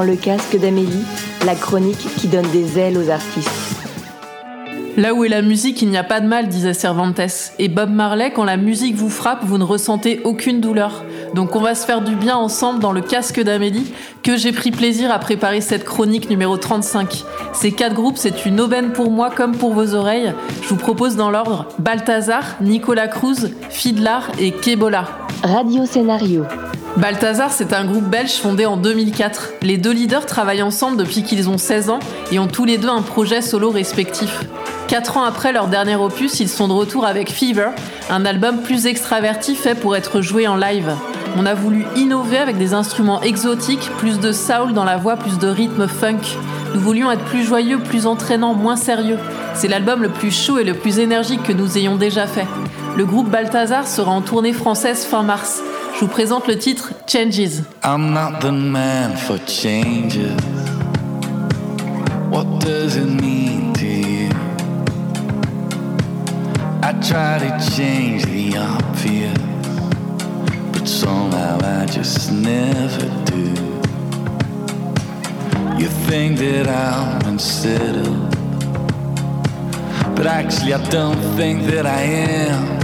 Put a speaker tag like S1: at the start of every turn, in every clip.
S1: Dans le casque d'Amélie, la chronique qui donne des ailes aux artistes.
S2: Là où est la musique, il n'y a pas de mal, disait Cervantes. Et Bob Marley, quand la musique vous frappe, vous ne ressentez aucune douleur. Donc on va se faire du bien ensemble dans le casque d'Amélie, que j'ai pris plaisir à préparer cette chronique numéro 35. Ces quatre groupes, c'est une aubaine pour moi comme pour vos oreilles. Je vous propose dans l'ordre Balthazar, Nicolas Cruz, Fidlar et Kebola.
S1: Radio Scénario.
S2: Balthazar, c'est un groupe belge fondé en 2004. Les deux leaders travaillent ensemble depuis qu'ils ont 16 ans et ont tous les deux un projet solo respectif. Quatre ans après leur dernier opus, ils sont de retour avec Fever, un album plus extraverti fait pour être joué en live. On a voulu innover avec des instruments exotiques, plus de soul dans la voix, plus de rythme funk. Nous voulions être plus joyeux, plus entraînants, moins sérieux. C'est l'album le plus chaud et le plus énergique que nous ayons déjà fait. Le groupe Balthazar sera en tournée française fin mars. Je vous présente le titre Changes.
S3: I'm not the man for changes. What does it mean to you? I try to change the obvious, but somehow I just never do. You think that I'm unsettled, but actually I don't think that I am.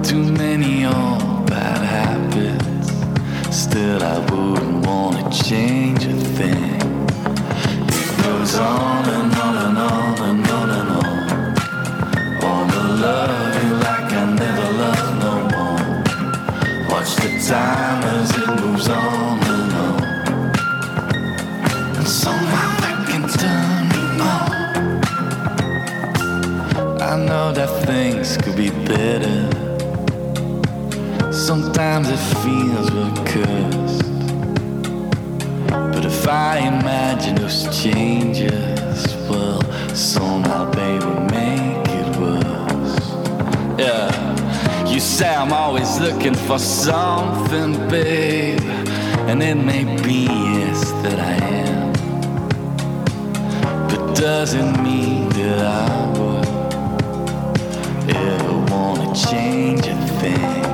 S3: Too many old bad habits, still I wouldn't wanna change a thing. It goes on and on and on and on and on. Wanna love you like I never loved no more. Watch the time as it moves on and on. And somehow things could be better. Sometimes it feels we're cursed. But if I imagine those changes, well, somehow they will make it worse. Yeah. You say I'm always looking for something, babe. And it may be, yes, that I am. But doesn't mean that I would ever wanna change a thing?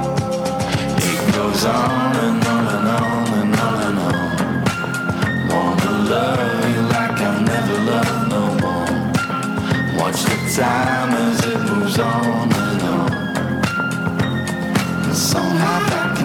S3: It goes on and on and on and on and on. Wanna love you like I never loved no more. Watch the time as it moves on and on. Somehow that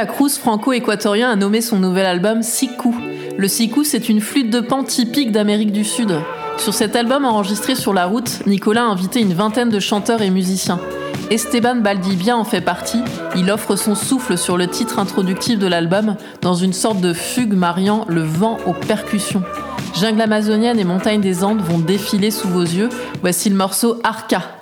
S2: Nicolas Cruz, franco-équatorien, a nommé son nouvel album Siku. Le siku, c'est une flûte de pan typique d'Amérique du Sud. Sur cet album enregistré sur la route, Nicolas a invité une vingtaine de chanteurs et musiciens. Esteban Baldibia en fait partie. Il offre son souffle sur le titre introductif de l'album dans une sorte de fugue mariant le vent aux percussions. Jungle amazonienne et montagne des Andes vont défiler sous vos yeux. Voici le morceau Arca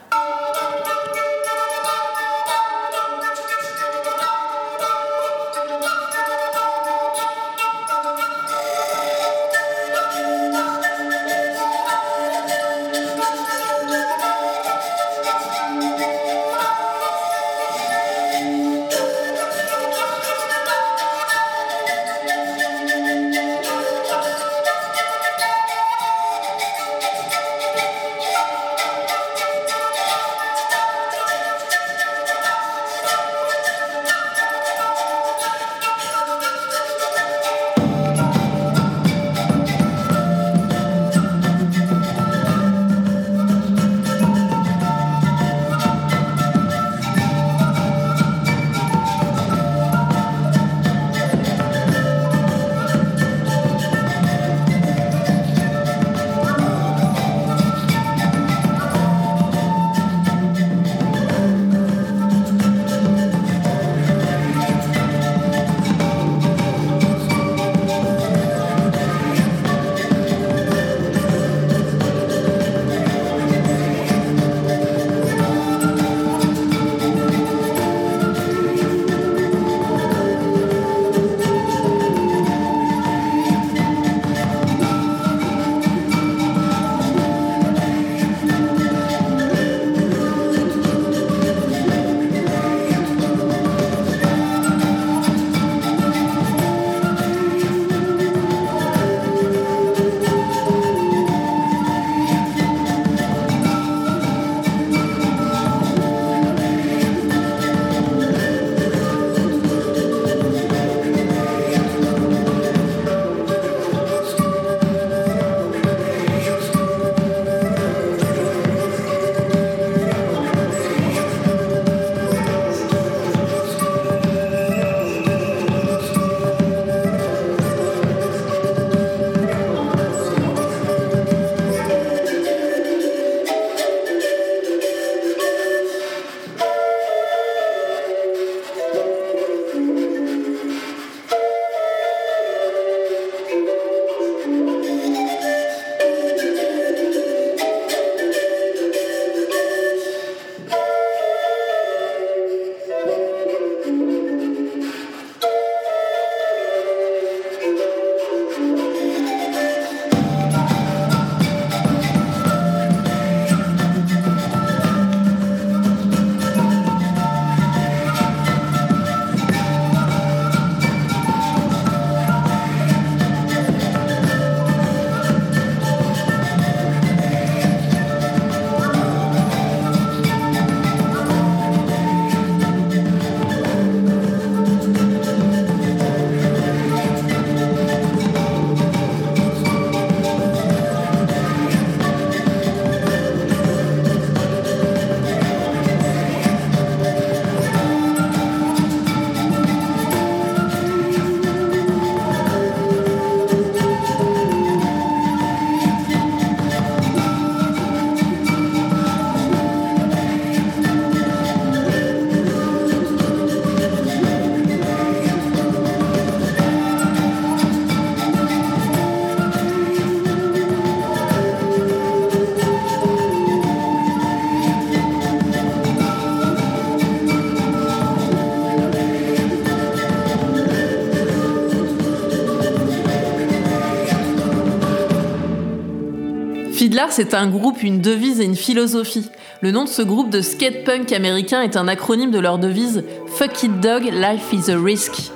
S2: c'est un groupe, une devise et une philosophie. Le nom de ce groupe de skate punk américain est un acronyme de leur devise Fuck it dog, life is a risk.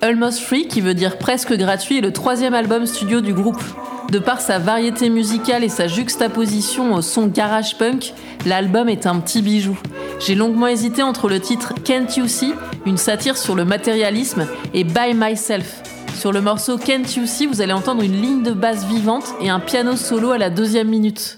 S2: Almost Free, qui veut dire presque gratuit, est le troisième album studio du groupe. De par sa variété musicale et sa juxtaposition au son garage punk, l'album est un petit bijou. J'ai longuement hésité entre le titre Can't You See, une satire sur le matérialisme, et By Myself, sur le morceau Can't You See, vous allez entendre une ligne de basse vivante et un piano solo à la deuxième minute.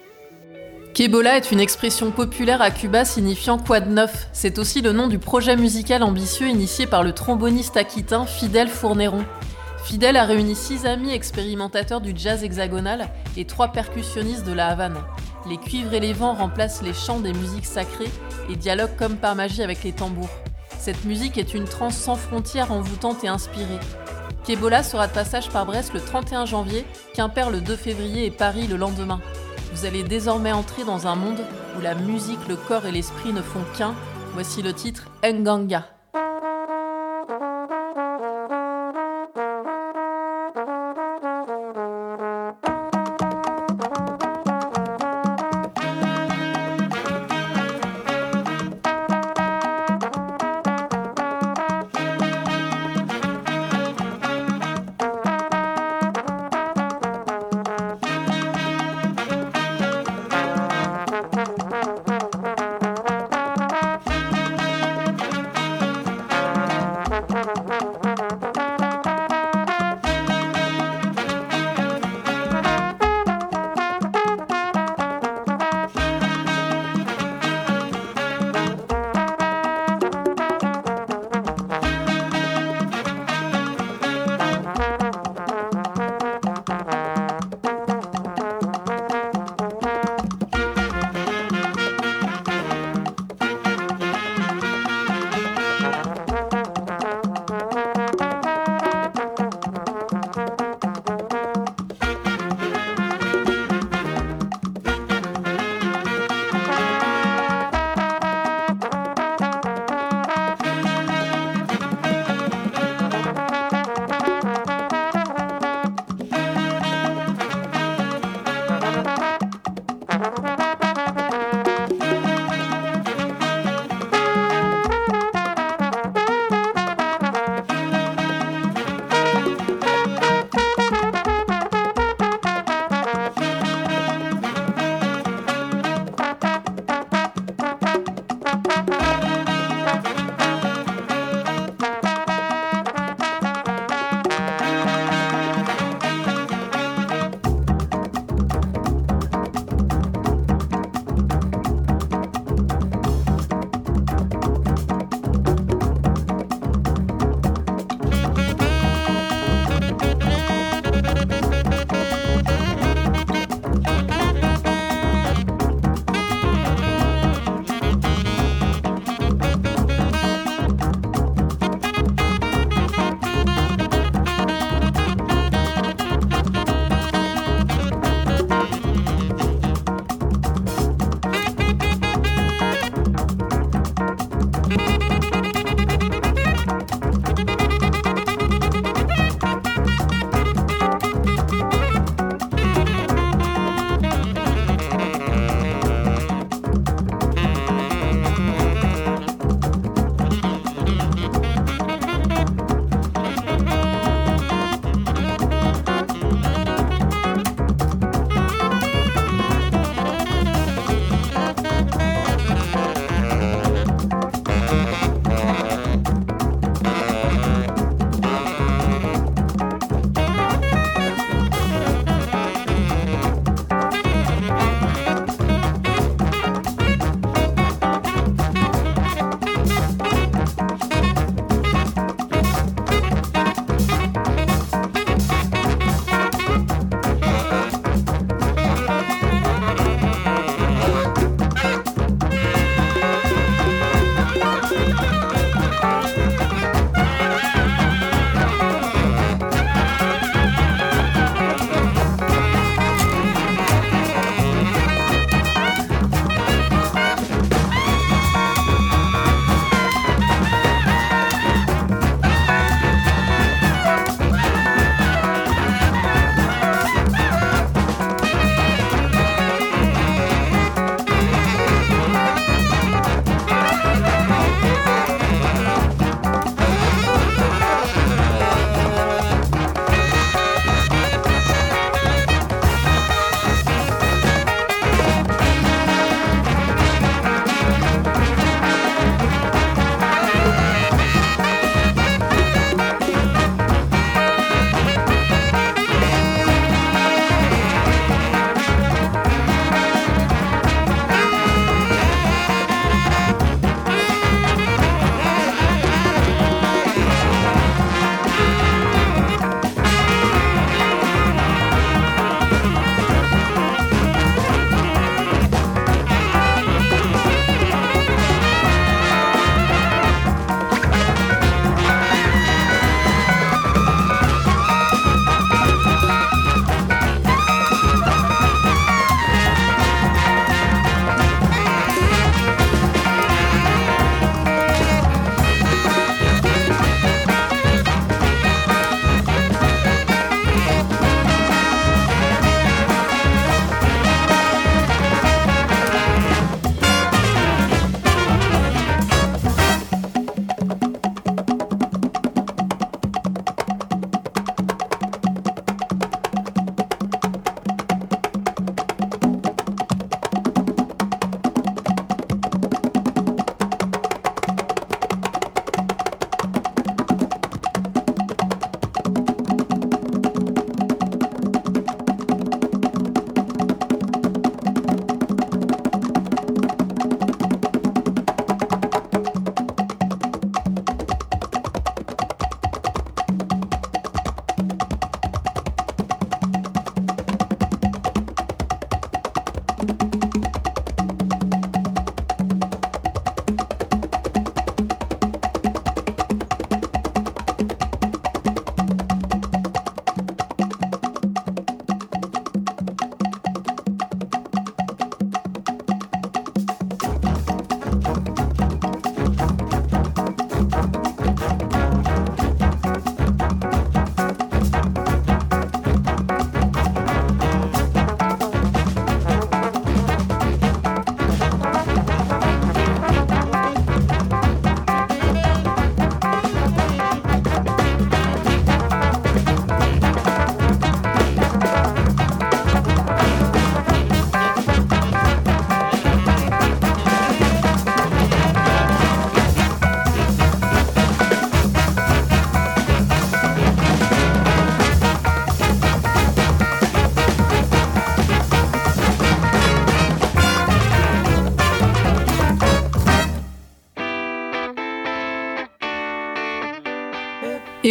S2: Kebola est une expression populaire à Cuba signifiant quoi de neuf? C'est aussi le nom du projet musical ambitieux initié par le tromboniste aquitain Fidel Fourneron. Fidel a réuni six amis expérimentateurs du jazz hexagonal et trois percussionnistes de la Havane. Les cuivres et les vents remplacent les chants des musiques sacrées et dialoguent comme par magie avec les tambours. Cette musique est une transe sans frontières envoûtante et inspirée. Kebola sera de passage par Brest le 31 janvier, Quimper le 2 février et Paris le lendemain. Vous allez désormais entrer dans un monde où la musique, le corps et l'esprit ne font qu'un. Voici le titre Nganga.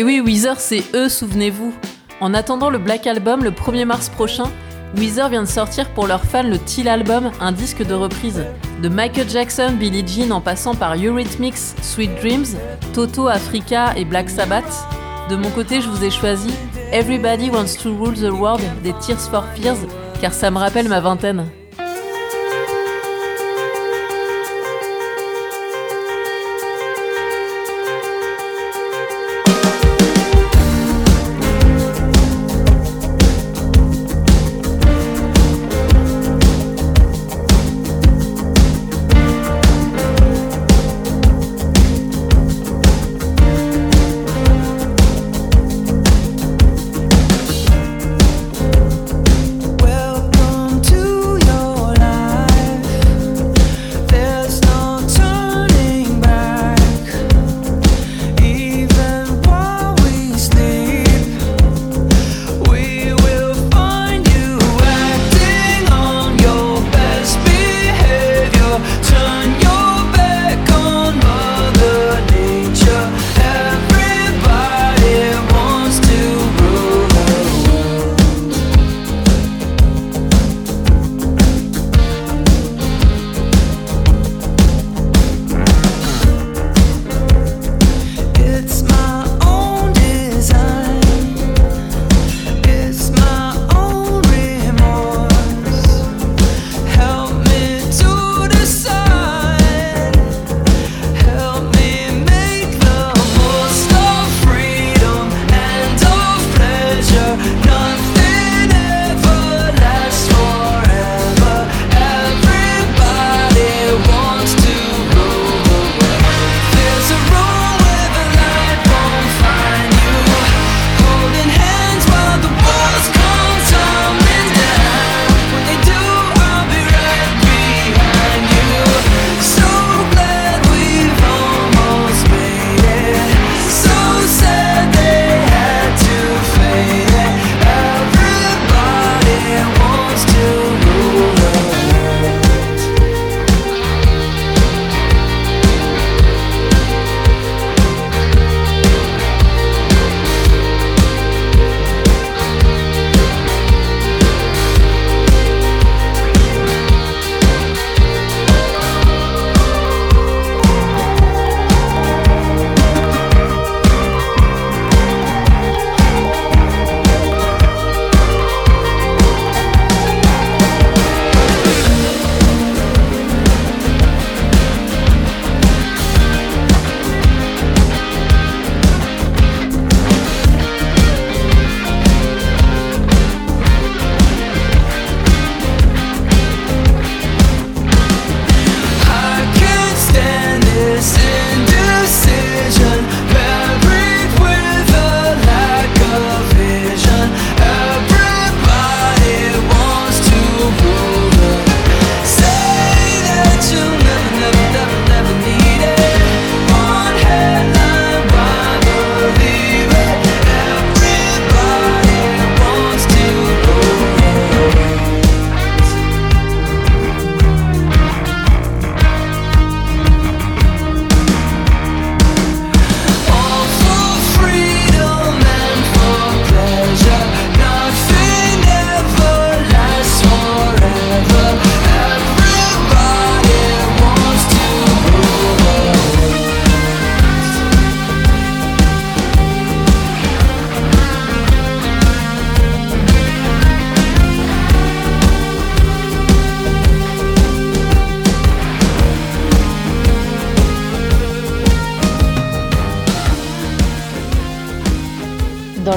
S3: Et oui, Weezer, c'est eux, souvenez-vous. En attendant le Black Album le 1er mars prochain, Weezer vient de sortir pour leurs fans le Teal Album, un disque de reprise. De Michael Jackson, Billie Jean en passant par Eurythmics, Sweet Dreams, Toto, Africa et Black Sabbath. De mon côté, je vous ai choisi Everybody Wants to Rule the World des Tears for Fears, car ça me rappelle ma vingtaine.